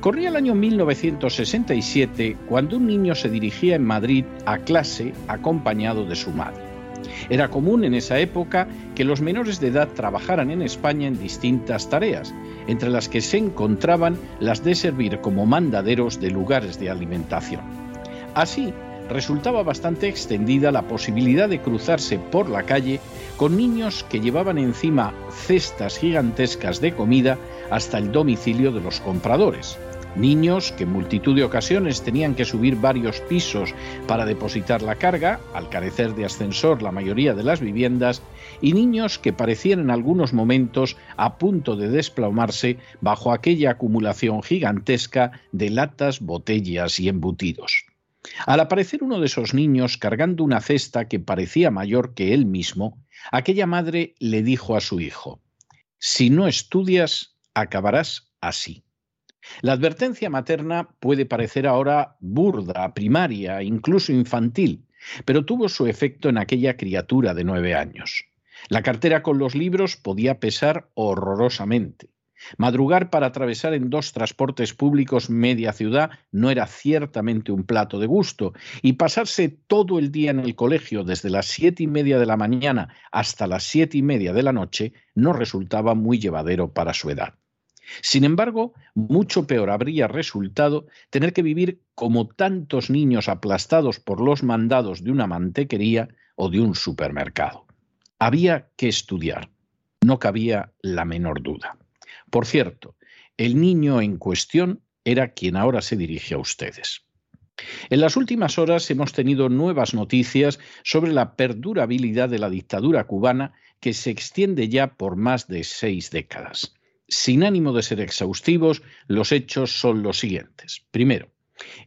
Corría el año 1967 cuando un niño se dirigía en Madrid a clase acompañado de su madre. Era común en esa época que los menores de edad trabajaran en España en distintas tareas, entre las que se encontraban las de servir como mandaderos de lugares de alimentación. Así, resultaba bastante extendida la posibilidad de cruzarse por la calle con niños que llevaban encima cestas gigantescas de comida hasta el domicilio de los compradores. Niños que en multitud de ocasiones tenían que subir varios pisos para depositar la carga, al carecer de ascensor la mayoría de las viviendas, y niños que parecían en algunos momentos a punto de desplomarse bajo aquella acumulación gigantesca de latas, botellas y embutidos. Al aparecer uno de esos niños cargando una cesta que parecía mayor que él mismo, aquella madre le dijo a su hijo, Si no estudias, acabarás así. La advertencia materna puede parecer ahora burda, primaria, incluso infantil, pero tuvo su efecto en aquella criatura de nueve años. La cartera con los libros podía pesar horrorosamente. Madrugar para atravesar en dos transportes públicos media ciudad no era ciertamente un plato de gusto, y pasarse todo el día en el colegio desde las siete y media de la mañana hasta las siete y media de la noche no resultaba muy llevadero para su edad. Sin embargo, mucho peor habría resultado tener que vivir como tantos niños aplastados por los mandados de una mantequería o de un supermercado. Había que estudiar, no cabía la menor duda. Por cierto, el niño en cuestión era quien ahora se dirige a ustedes. En las últimas horas hemos tenido nuevas noticias sobre la perdurabilidad de la dictadura cubana que se extiende ya por más de seis décadas. Sin ánimo de ser exhaustivos, los hechos son los siguientes. Primero,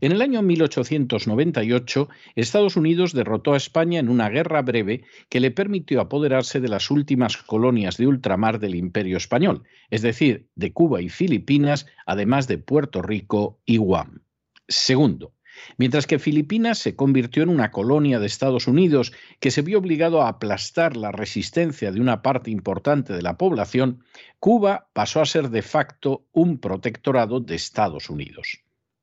en el año 1898, Estados Unidos derrotó a España en una guerra breve que le permitió apoderarse de las últimas colonias de ultramar del Imperio Español, es decir, de Cuba y Filipinas, además de Puerto Rico y Guam. Segundo, Mientras que Filipinas se convirtió en una colonia de Estados Unidos que se vio obligado a aplastar la resistencia de una parte importante de la población, Cuba pasó a ser de facto un protectorado de Estados Unidos.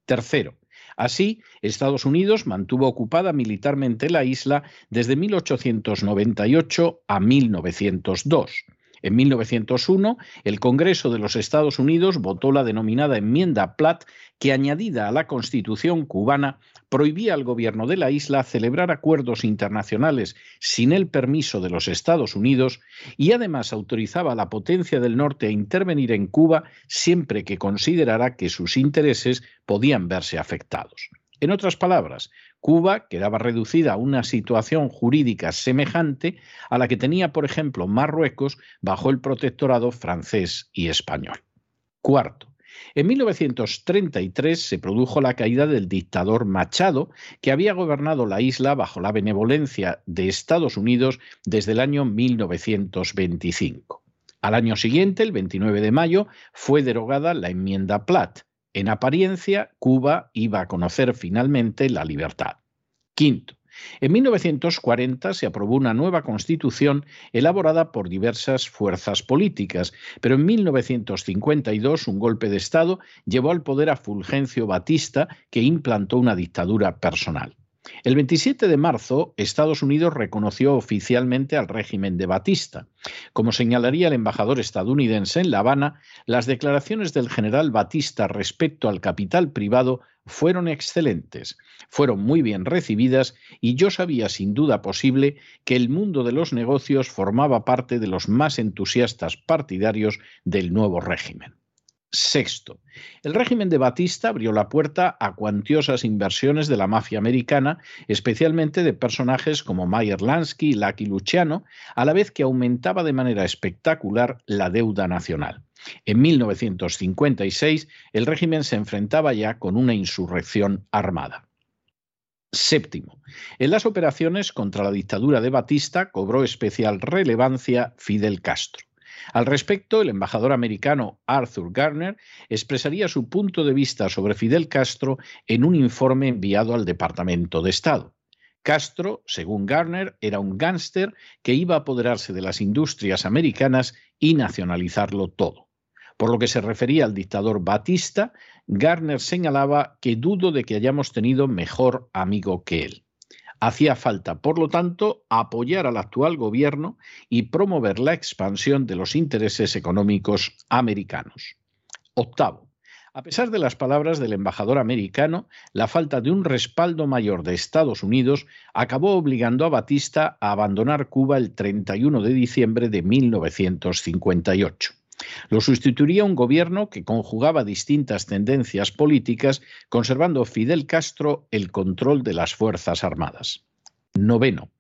Tercero, Así, Estados Unidos mantuvo ocupada militarmente la isla desde 1898 a 1902. En 1901, el Congreso de los Estados Unidos votó la denominada enmienda Platt, que añadida a la Constitución cubana prohibía al gobierno de la isla celebrar acuerdos internacionales sin el permiso de los Estados Unidos y además autorizaba a la potencia del norte a intervenir en Cuba siempre que considerara que sus intereses podían verse afectados. En otras palabras, Cuba quedaba reducida a una situación jurídica semejante a la que tenía, por ejemplo, Marruecos bajo el protectorado francés y español. Cuarto, en 1933 se produjo la caída del dictador Machado, que había gobernado la isla bajo la benevolencia de Estados Unidos desde el año 1925. Al año siguiente, el 29 de mayo, fue derogada la enmienda Platt, en apariencia, Cuba iba a conocer finalmente la libertad. Quinto, en 1940 se aprobó una nueva constitución elaborada por diversas fuerzas políticas, pero en 1952 un golpe de Estado llevó al poder a Fulgencio Batista, que implantó una dictadura personal. El 27 de marzo, Estados Unidos reconoció oficialmente al régimen de Batista. Como señalaría el embajador estadounidense en La Habana, las declaraciones del general Batista respecto al capital privado fueron excelentes, fueron muy bien recibidas y yo sabía sin duda posible que el mundo de los negocios formaba parte de los más entusiastas partidarios del nuevo régimen. Sexto, el régimen de Batista abrió la puerta a cuantiosas inversiones de la mafia americana, especialmente de personajes como Mayer Lansky y Lucky Luciano, a la vez que aumentaba de manera espectacular la deuda nacional. En 1956, el régimen se enfrentaba ya con una insurrección armada. Séptimo, en las operaciones contra la dictadura de Batista cobró especial relevancia Fidel Castro. Al respecto, el embajador americano Arthur Garner expresaría su punto de vista sobre Fidel Castro en un informe enviado al Departamento de Estado. Castro, según Garner, era un gángster que iba a apoderarse de las industrias americanas y nacionalizarlo todo. Por lo que se refería al dictador Batista, Garner señalaba que dudo de que hayamos tenido mejor amigo que él. Hacía falta, por lo tanto, apoyar al actual gobierno y promover la expansión de los intereses económicos americanos. Octavo. A pesar de las palabras del embajador americano, la falta de un respaldo mayor de Estados Unidos acabó obligando a Batista a abandonar Cuba el 31 de diciembre de 1958. Lo sustituiría un gobierno que conjugaba distintas tendencias políticas, conservando Fidel Castro el control de las Fuerzas Armadas. Noveno.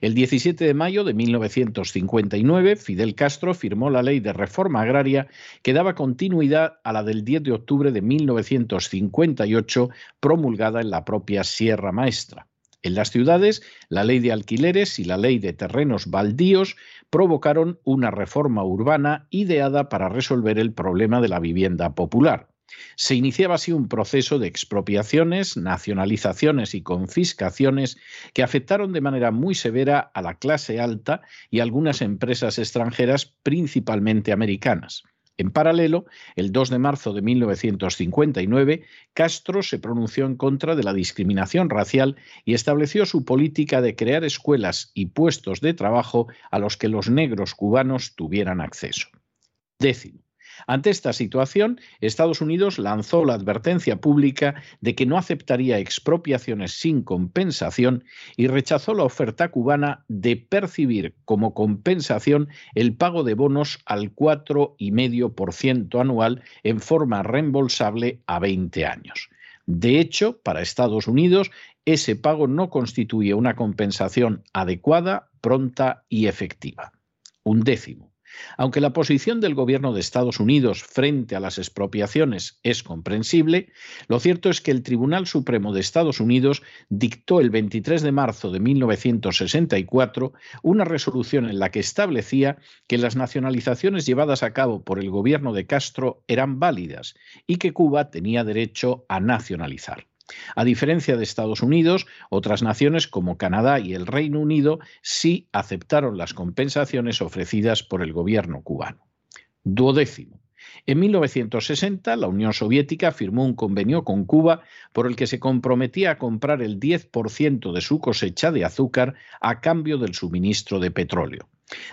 El 17 de mayo de 1959, Fidel Castro firmó la ley de reforma agraria que daba continuidad a la del 10 de octubre de 1958, promulgada en la propia Sierra Maestra. En las ciudades, la ley de alquileres y la ley de terrenos baldíos provocaron una reforma urbana ideada para resolver el problema de la vivienda popular. Se iniciaba así un proceso de expropiaciones, nacionalizaciones y confiscaciones que afectaron de manera muy severa a la clase alta y algunas empresas extranjeras, principalmente americanas. En paralelo, el 2 de marzo de 1959, Castro se pronunció en contra de la discriminación racial y estableció su política de crear escuelas y puestos de trabajo a los que los negros cubanos tuvieran acceso. Décimo. Ante esta situación, Estados Unidos lanzó la advertencia pública de que no aceptaría expropiaciones sin compensación y rechazó la oferta cubana de percibir como compensación el pago de bonos al 4,5% anual en forma reembolsable a 20 años. De hecho, para Estados Unidos, ese pago no constituye una compensación adecuada, pronta y efectiva. Un décimo. Aunque la posición del gobierno de Estados Unidos frente a las expropiaciones es comprensible, lo cierto es que el Tribunal Supremo de Estados Unidos dictó el 23 de marzo de 1964 una resolución en la que establecía que las nacionalizaciones llevadas a cabo por el gobierno de Castro eran válidas y que Cuba tenía derecho a nacionalizar. A diferencia de Estados Unidos, otras naciones como Canadá y el Reino Unido sí aceptaron las compensaciones ofrecidas por el gobierno cubano. Duodécimo. En 1960, la Unión Soviética firmó un convenio con Cuba por el que se comprometía a comprar el 10% de su cosecha de azúcar a cambio del suministro de petróleo.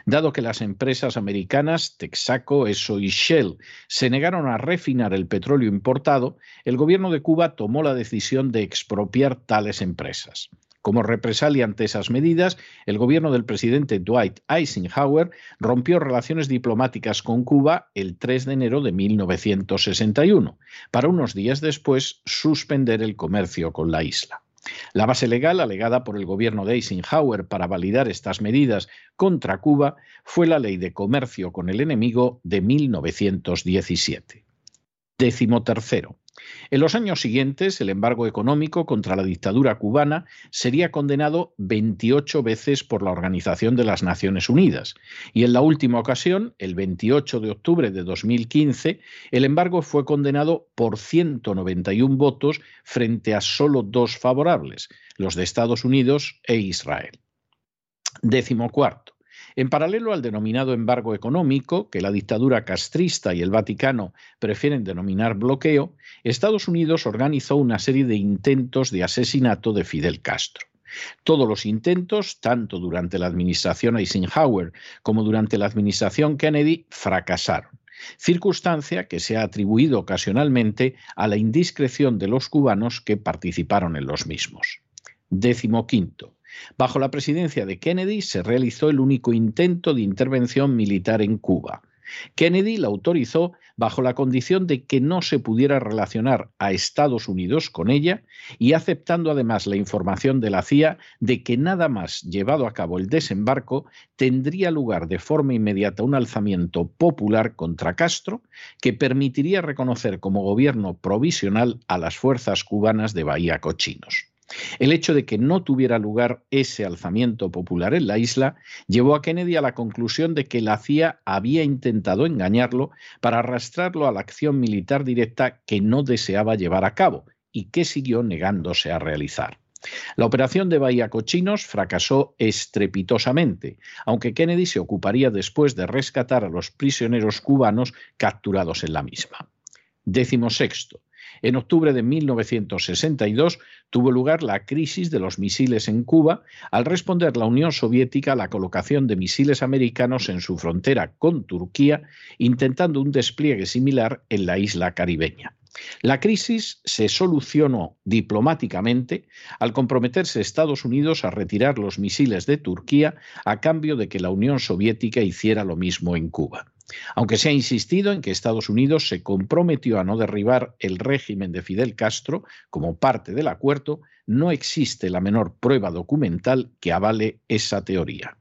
Dado que las empresas americanas Texaco, ESO y Shell se negaron a refinar el petróleo importado, el gobierno de Cuba tomó la decisión de expropiar tales empresas. Como represalia ante esas medidas, el gobierno del presidente Dwight Eisenhower rompió relaciones diplomáticas con Cuba el 3 de enero de 1961, para unos días después suspender el comercio con la isla. La base legal alegada por el gobierno de Eisenhower para validar estas medidas contra Cuba fue la Ley de Comercio con el Enemigo de 1917. Décimo tercero. En los años siguientes, el embargo económico contra la dictadura cubana sería condenado 28 veces por la Organización de las Naciones Unidas y en la última ocasión, el 28 de octubre de 2015, el embargo fue condenado por 191 votos frente a solo dos favorables, los de Estados Unidos e Israel. Décimo cuarto. En paralelo al denominado embargo económico, que la dictadura castrista y el Vaticano prefieren denominar bloqueo, Estados Unidos organizó una serie de intentos de asesinato de Fidel Castro. Todos los intentos, tanto durante la administración Eisenhower como durante la administración Kennedy, fracasaron circunstancia que se ha atribuido ocasionalmente a la indiscreción de los cubanos que participaron en los mismos. Décimo quinto. Bajo la presidencia de Kennedy se realizó el único intento de intervención militar en Cuba. Kennedy la autorizó bajo la condición de que no se pudiera relacionar a Estados Unidos con ella y aceptando además la información de la CIA de que nada más llevado a cabo el desembarco tendría lugar de forma inmediata un alzamiento popular contra Castro que permitiría reconocer como gobierno provisional a las fuerzas cubanas de Bahía Cochinos. El hecho de que no tuviera lugar ese alzamiento popular en la isla llevó a Kennedy a la conclusión de que la CIA había intentado engañarlo para arrastrarlo a la acción militar directa que no deseaba llevar a cabo y que siguió negándose a realizar. La operación de Bahía Cochinos fracasó estrepitosamente, aunque Kennedy se ocuparía después de rescatar a los prisioneros cubanos capturados en la misma. Décimo sexto. En octubre de 1962 tuvo lugar la crisis de los misiles en Cuba al responder la Unión Soviética a la colocación de misiles americanos en su frontera con Turquía, intentando un despliegue similar en la isla caribeña. La crisis se solucionó diplomáticamente al comprometerse Estados Unidos a retirar los misiles de Turquía a cambio de que la Unión Soviética hiciera lo mismo en Cuba. Aunque se ha insistido en que Estados Unidos se comprometió a no derribar el régimen de Fidel Castro como parte del acuerdo, no existe la menor prueba documental que avale esa teoría.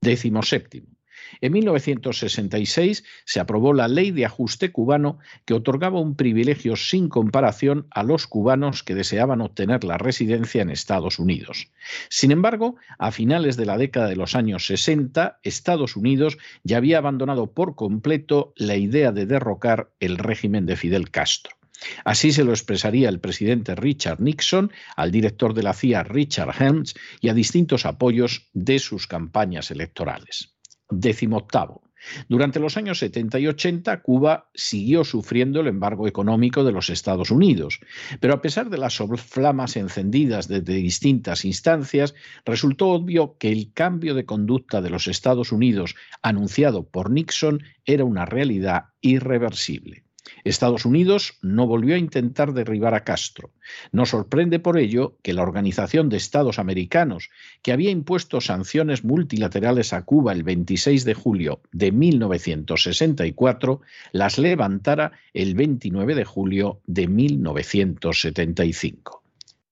Décimo séptimo. En 1966 se aprobó la Ley de Ajuste cubano que otorgaba un privilegio sin comparación a los cubanos que deseaban obtener la residencia en Estados Unidos. Sin embargo, a finales de la década de los años 60, Estados Unidos ya había abandonado por completo la idea de derrocar el régimen de Fidel Castro. Así se lo expresaría el presidente Richard Nixon al director de la CIA Richard Helms y a distintos apoyos de sus campañas electorales. Decimoctavo. Durante los años 70 y 80, Cuba siguió sufriendo el embargo económico de los Estados Unidos, pero a pesar de las flamas encendidas desde distintas instancias, resultó obvio que el cambio de conducta de los Estados Unidos anunciado por Nixon era una realidad irreversible. Estados Unidos no volvió a intentar derribar a Castro. Nos sorprende por ello que la Organización de Estados Americanos, que había impuesto sanciones multilaterales a Cuba el 26 de julio de 1964, las levantara el 29 de julio de 1975.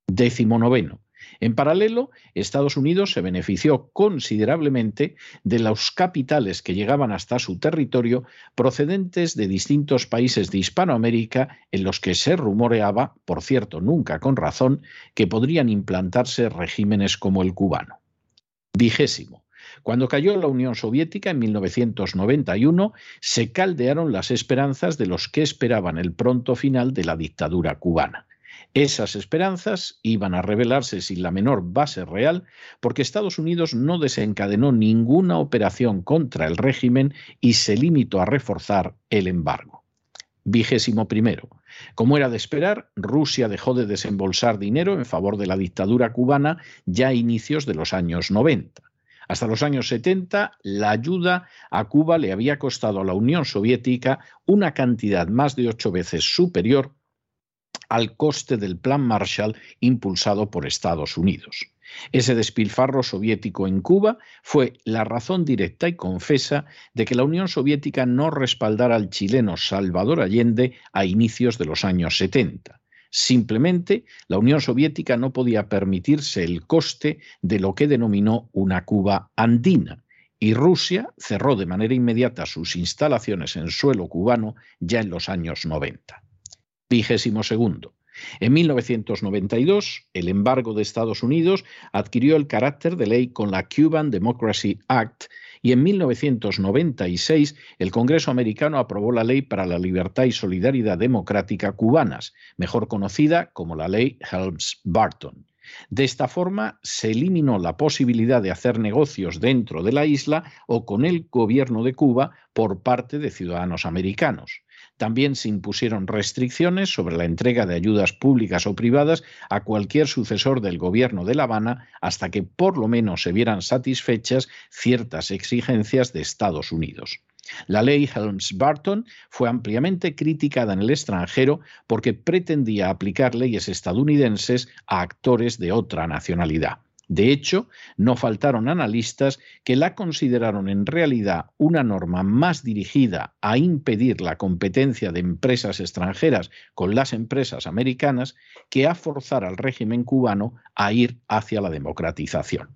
Décimo noveno. En paralelo, Estados Unidos se benefició considerablemente de los capitales que llegaban hasta su territorio procedentes de distintos países de Hispanoamérica en los que se rumoreaba, por cierto nunca con razón, que podrían implantarse regímenes como el cubano. Vigésimo. Cuando cayó la Unión Soviética en 1991, se caldearon las esperanzas de los que esperaban el pronto final de la dictadura cubana. Esas esperanzas iban a revelarse sin la menor base real porque Estados Unidos no desencadenó ninguna operación contra el régimen y se limitó a reforzar el embargo. Vigésimo primero. Como era de esperar, Rusia dejó de desembolsar dinero en favor de la dictadura cubana ya a inicios de los años 90. Hasta los años 70, la ayuda a Cuba le había costado a la Unión Soviética una cantidad más de ocho veces superior al coste del Plan Marshall impulsado por Estados Unidos. Ese despilfarro soviético en Cuba fue la razón directa y confesa de que la Unión Soviética no respaldara al chileno Salvador Allende a inicios de los años 70. Simplemente la Unión Soviética no podía permitirse el coste de lo que denominó una Cuba andina, y Rusia cerró de manera inmediata sus instalaciones en suelo cubano ya en los años 90. Segundo. En 1992, el embargo de Estados Unidos adquirió el carácter de ley con la Cuban Democracy Act y en 1996 el Congreso americano aprobó la Ley para la Libertad y Solidaridad Democrática cubanas, mejor conocida como la Ley Helms-Barton. De esta forma, se eliminó la posibilidad de hacer negocios dentro de la isla o con el gobierno de Cuba por parte de ciudadanos americanos. También se impusieron restricciones sobre la entrega de ayudas públicas o privadas a cualquier sucesor del gobierno de La Habana hasta que por lo menos se vieran satisfechas ciertas exigencias de Estados Unidos. La ley Helms-Barton fue ampliamente criticada en el extranjero porque pretendía aplicar leyes estadounidenses a actores de otra nacionalidad. De hecho, no faltaron analistas que la consideraron en realidad una norma más dirigida a impedir la competencia de empresas extranjeras con las empresas americanas que a forzar al régimen cubano a ir hacia la democratización.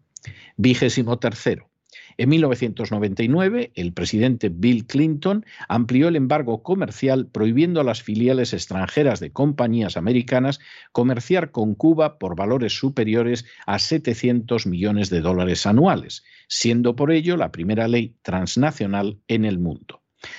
Vigésimo tercero. En 1999, el presidente Bill Clinton amplió el embargo comercial prohibiendo a las filiales extranjeras de compañías americanas comerciar con Cuba por valores superiores a 700 millones de dólares anuales, siendo por ello la primera ley transnacional en el mundo.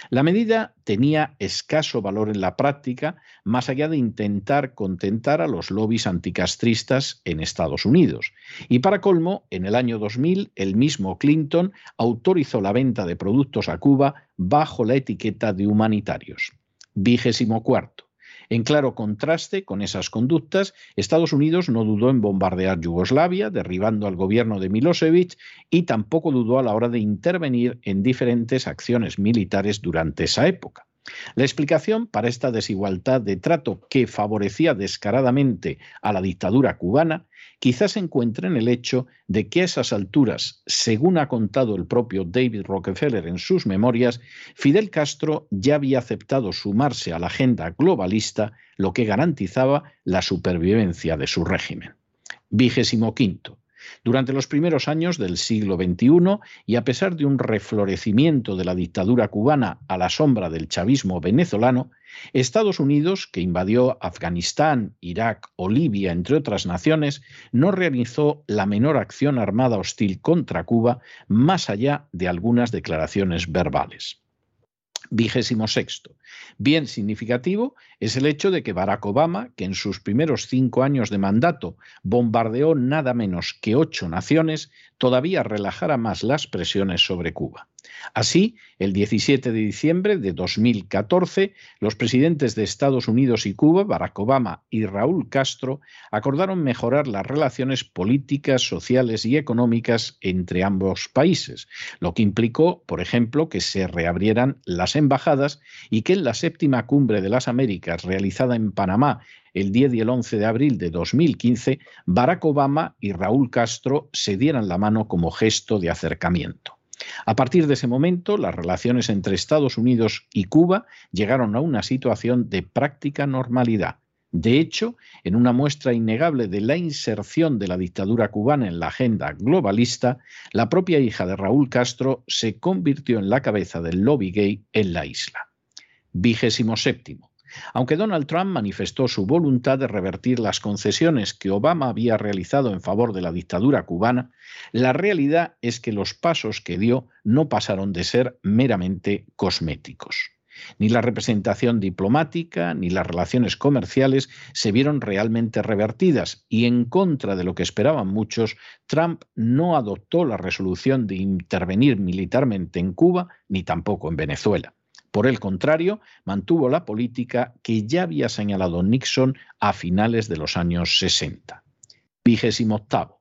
La medida tenía escaso valor en la práctica, más allá de intentar contentar a los lobbies anticastristas en Estados Unidos. Y para colmo, en el año 2000, el mismo Clinton autorizó la venta de productos a Cuba bajo la etiqueta de humanitarios. Vigésimo cuarto. En claro contraste con esas conductas, Estados Unidos no dudó en bombardear Yugoslavia, derribando al gobierno de Milosevic, y tampoco dudó a la hora de intervenir en diferentes acciones militares durante esa época. La explicación para esta desigualdad de trato que favorecía descaradamente a la dictadura cubana quizás se encuentra en el hecho de que a esas alturas, según ha contado el propio David Rockefeller en sus memorias, Fidel Castro ya había aceptado sumarse a la agenda globalista, lo que garantizaba la supervivencia de su régimen. Vigésimo quinto. Durante los primeros años del siglo XXI, y a pesar de un reflorecimiento de la dictadura cubana a la sombra del chavismo venezolano, Estados Unidos, que invadió Afganistán, Irak o Libia, entre otras naciones, no realizó la menor acción armada hostil contra Cuba, más allá de algunas declaraciones verbales. Vigésimo sexto. Bien significativo es el hecho de que Barack Obama, que en sus primeros cinco años de mandato bombardeó nada menos que ocho naciones, todavía relajara más las presiones sobre Cuba. Así, el 17 de diciembre de 2014, los presidentes de Estados Unidos y Cuba, Barack Obama y Raúl Castro, acordaron mejorar las relaciones políticas, sociales y económicas entre ambos países, lo que implicó, por ejemplo, que se reabrieran las embajadas y que en la séptima cumbre de las Américas realizada en Panamá el 10 y el 11 de abril de 2015, Barack Obama y Raúl Castro se dieran la mano como gesto de acercamiento. A partir de ese momento, las relaciones entre Estados Unidos y Cuba llegaron a una situación de práctica normalidad. De hecho, en una muestra innegable de la inserción de la dictadura cubana en la agenda globalista, la propia hija de Raúl Castro se convirtió en la cabeza del lobby gay en la isla. Vigésimo séptimo. Aunque Donald Trump manifestó su voluntad de revertir las concesiones que Obama había realizado en favor de la dictadura cubana, la realidad es que los pasos que dio no pasaron de ser meramente cosméticos. Ni la representación diplomática ni las relaciones comerciales se vieron realmente revertidas y en contra de lo que esperaban muchos, Trump no adoptó la resolución de intervenir militarmente en Cuba ni tampoco en Venezuela. Por el contrario, mantuvo la política que ya había señalado Nixon a finales de los años 60. Vigésimo octavo.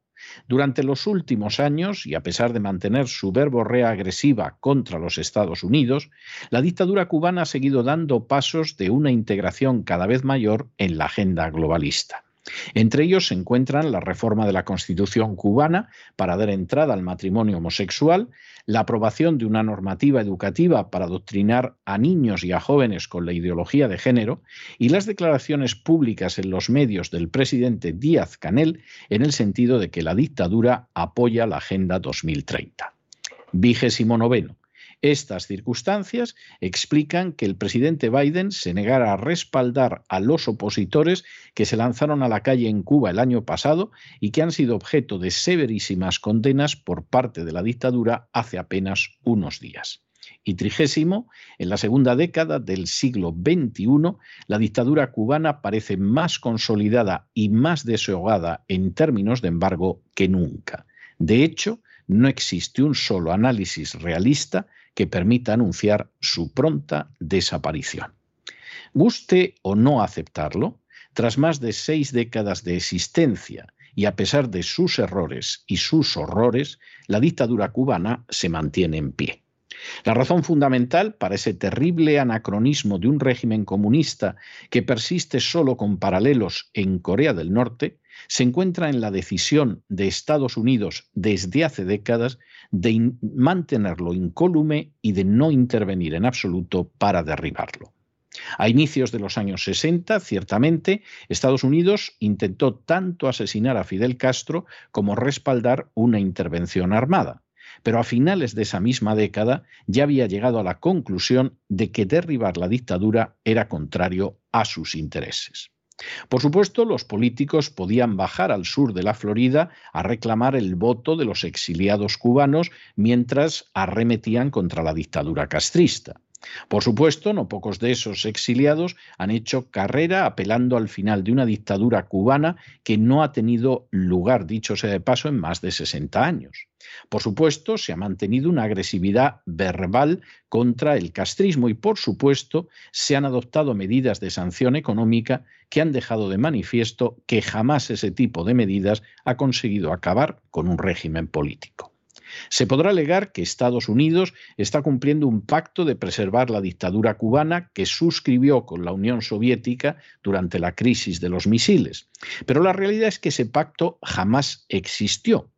Durante los últimos años, y a pesar de mantener su verborrea agresiva contra los Estados Unidos, la dictadura cubana ha seguido dando pasos de una integración cada vez mayor en la agenda globalista. Entre ellos se encuentran la reforma de la Constitución cubana para dar entrada al matrimonio homosexual, la aprobación de una normativa educativa para adoctrinar a niños y a jóvenes con la ideología de género y las declaraciones públicas en los medios del presidente Díaz Canel en el sentido de que la dictadura apoya la Agenda 2030. Vigésimo noveno. Estas circunstancias explican que el presidente Biden se negara a respaldar a los opositores que se lanzaron a la calle en Cuba el año pasado y que han sido objeto de severísimas condenas por parte de la dictadura hace apenas unos días. y trigésimo, en la segunda década del siglo XXI, la dictadura cubana parece más consolidada y más desahogada en términos de embargo que nunca. De hecho, no existe un solo análisis realista que permita anunciar su pronta desaparición. Guste o no aceptarlo, tras más de seis décadas de existencia y a pesar de sus errores y sus horrores, la dictadura cubana se mantiene en pie. La razón fundamental para ese terrible anacronismo de un régimen comunista que persiste solo con paralelos en Corea del Norte se encuentra en la decisión de Estados Unidos desde hace décadas de mantenerlo incólume y de no intervenir en absoluto para derribarlo. A inicios de los años 60, ciertamente, Estados Unidos intentó tanto asesinar a Fidel Castro como respaldar una intervención armada pero a finales de esa misma década ya había llegado a la conclusión de que derribar la dictadura era contrario a sus intereses. Por supuesto, los políticos podían bajar al sur de la Florida a reclamar el voto de los exiliados cubanos mientras arremetían contra la dictadura castrista. Por supuesto, no pocos de esos exiliados han hecho carrera apelando al final de una dictadura cubana que no ha tenido lugar, dicho sea de paso, en más de 60 años. Por supuesto, se ha mantenido una agresividad verbal contra el castrismo y, por supuesto, se han adoptado medidas de sanción económica que han dejado de manifiesto que jamás ese tipo de medidas ha conseguido acabar con un régimen político. Se podrá alegar que Estados Unidos está cumpliendo un pacto de preservar la dictadura cubana que suscribió con la Unión Soviética durante la crisis de los misiles. Pero la realidad es que ese pacto jamás existió.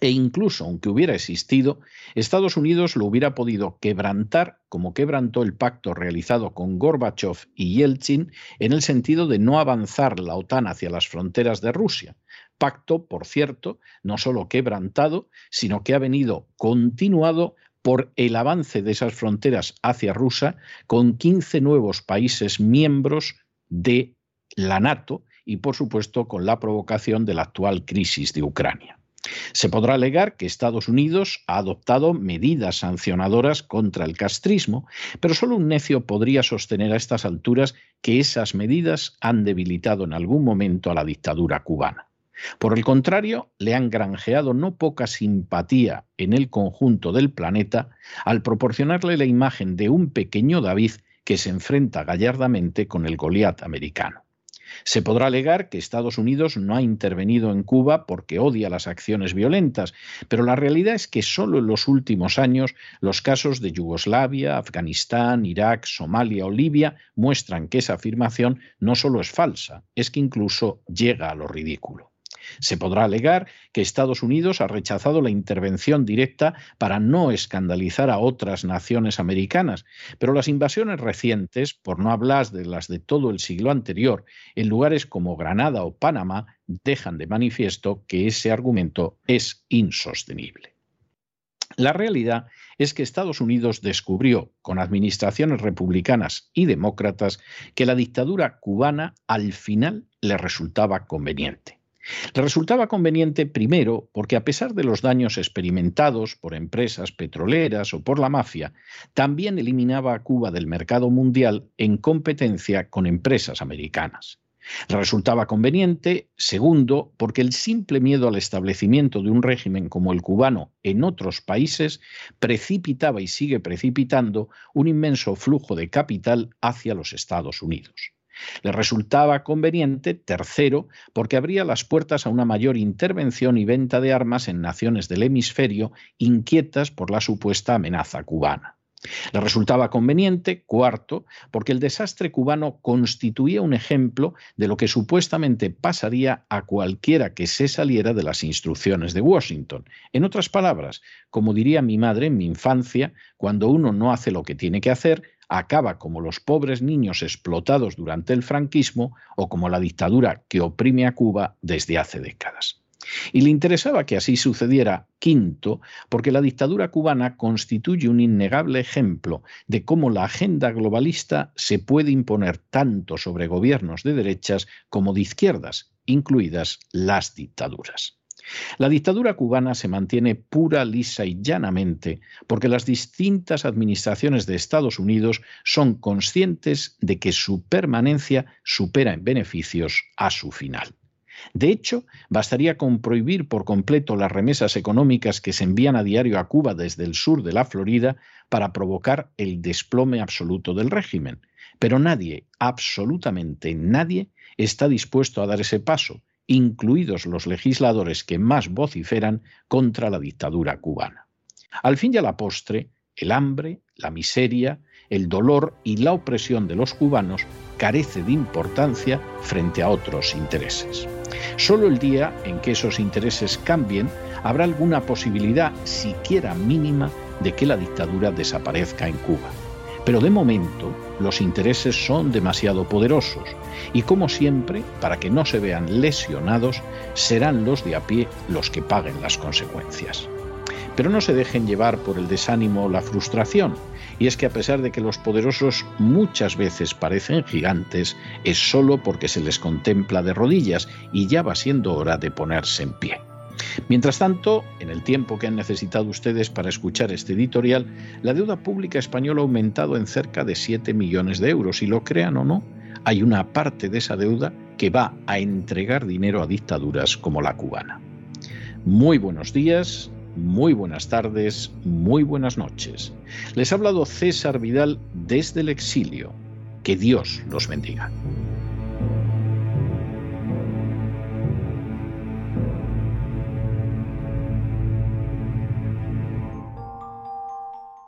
E incluso aunque hubiera existido, Estados Unidos lo hubiera podido quebrantar como quebrantó el pacto realizado con Gorbachev y Yeltsin en el sentido de no avanzar la OTAN hacia las fronteras de Rusia. Pacto, por cierto, no solo quebrantado, sino que ha venido continuado por el avance de esas fronteras hacia Rusia con 15 nuevos países miembros de la NATO y, por supuesto, con la provocación de la actual crisis de Ucrania. Se podrá alegar que Estados Unidos ha adoptado medidas sancionadoras contra el castrismo, pero solo un necio podría sostener a estas alturas que esas medidas han debilitado en algún momento a la dictadura cubana. Por el contrario, le han granjeado no poca simpatía en el conjunto del planeta al proporcionarle la imagen de un pequeño David que se enfrenta gallardamente con el Goliat americano. Se podrá alegar que Estados Unidos no ha intervenido en Cuba porque odia las acciones violentas, pero la realidad es que solo en los últimos años los casos de Yugoslavia, Afganistán, Irak, Somalia o Libia muestran que esa afirmación no solo es falsa, es que incluso llega a lo ridículo. Se podrá alegar que Estados Unidos ha rechazado la intervención directa para no escandalizar a otras naciones americanas, pero las invasiones recientes, por no hablar de las de todo el siglo anterior, en lugares como Granada o Panamá, dejan de manifiesto que ese argumento es insostenible. La realidad es que Estados Unidos descubrió, con administraciones republicanas y demócratas, que la dictadura cubana al final le resultaba conveniente. Le resultaba conveniente primero porque a pesar de los daños experimentados por empresas petroleras o por la mafia, también eliminaba a Cuba del mercado mundial en competencia con empresas americanas. Le resultaba conveniente, segundo, porque el simple miedo al establecimiento de un régimen como el cubano en otros países precipitaba y sigue precipitando un inmenso flujo de capital hacia los Estados Unidos. Le resultaba conveniente, tercero, porque abría las puertas a una mayor intervención y venta de armas en naciones del hemisferio inquietas por la supuesta amenaza cubana. Le resultaba conveniente, cuarto, porque el desastre cubano constituía un ejemplo de lo que supuestamente pasaría a cualquiera que se saliera de las instrucciones de Washington. En otras palabras, como diría mi madre en mi infancia, cuando uno no hace lo que tiene que hacer, acaba como los pobres niños explotados durante el franquismo o como la dictadura que oprime a Cuba desde hace décadas. Y le interesaba que así sucediera, quinto, porque la dictadura cubana constituye un innegable ejemplo de cómo la agenda globalista se puede imponer tanto sobre gobiernos de derechas como de izquierdas, incluidas las dictaduras. La dictadura cubana se mantiene pura, lisa y llanamente porque las distintas administraciones de Estados Unidos son conscientes de que su permanencia supera en beneficios a su final. De hecho, bastaría con prohibir por completo las remesas económicas que se envían a diario a Cuba desde el sur de la Florida para provocar el desplome absoluto del régimen. Pero nadie, absolutamente nadie, está dispuesto a dar ese paso, incluidos los legisladores que más vociferan contra la dictadura cubana. Al fin y a la postre, el hambre, la miseria, el dolor y la opresión de los cubanos carece de importancia frente a otros intereses. Solo el día en que esos intereses cambien habrá alguna posibilidad, siquiera mínima, de que la dictadura desaparezca en Cuba. Pero de momento los intereses son demasiado poderosos y como siempre, para que no se vean lesionados, serán los de a pie los que paguen las consecuencias. Pero no se dejen llevar por el desánimo o la frustración, y es que a pesar de que los poderosos muchas veces parecen gigantes, es solo porque se les contempla de rodillas y ya va siendo hora de ponerse en pie. Mientras tanto, en el tiempo que han necesitado ustedes para escuchar este editorial, la deuda pública española ha aumentado en cerca de 7 millones de euros y lo crean o no, hay una parte de esa deuda que va a entregar dinero a dictaduras como la cubana. Muy buenos días, muy buenas tardes, muy buenas noches. Les ha hablado César Vidal desde el exilio. Que Dios los bendiga.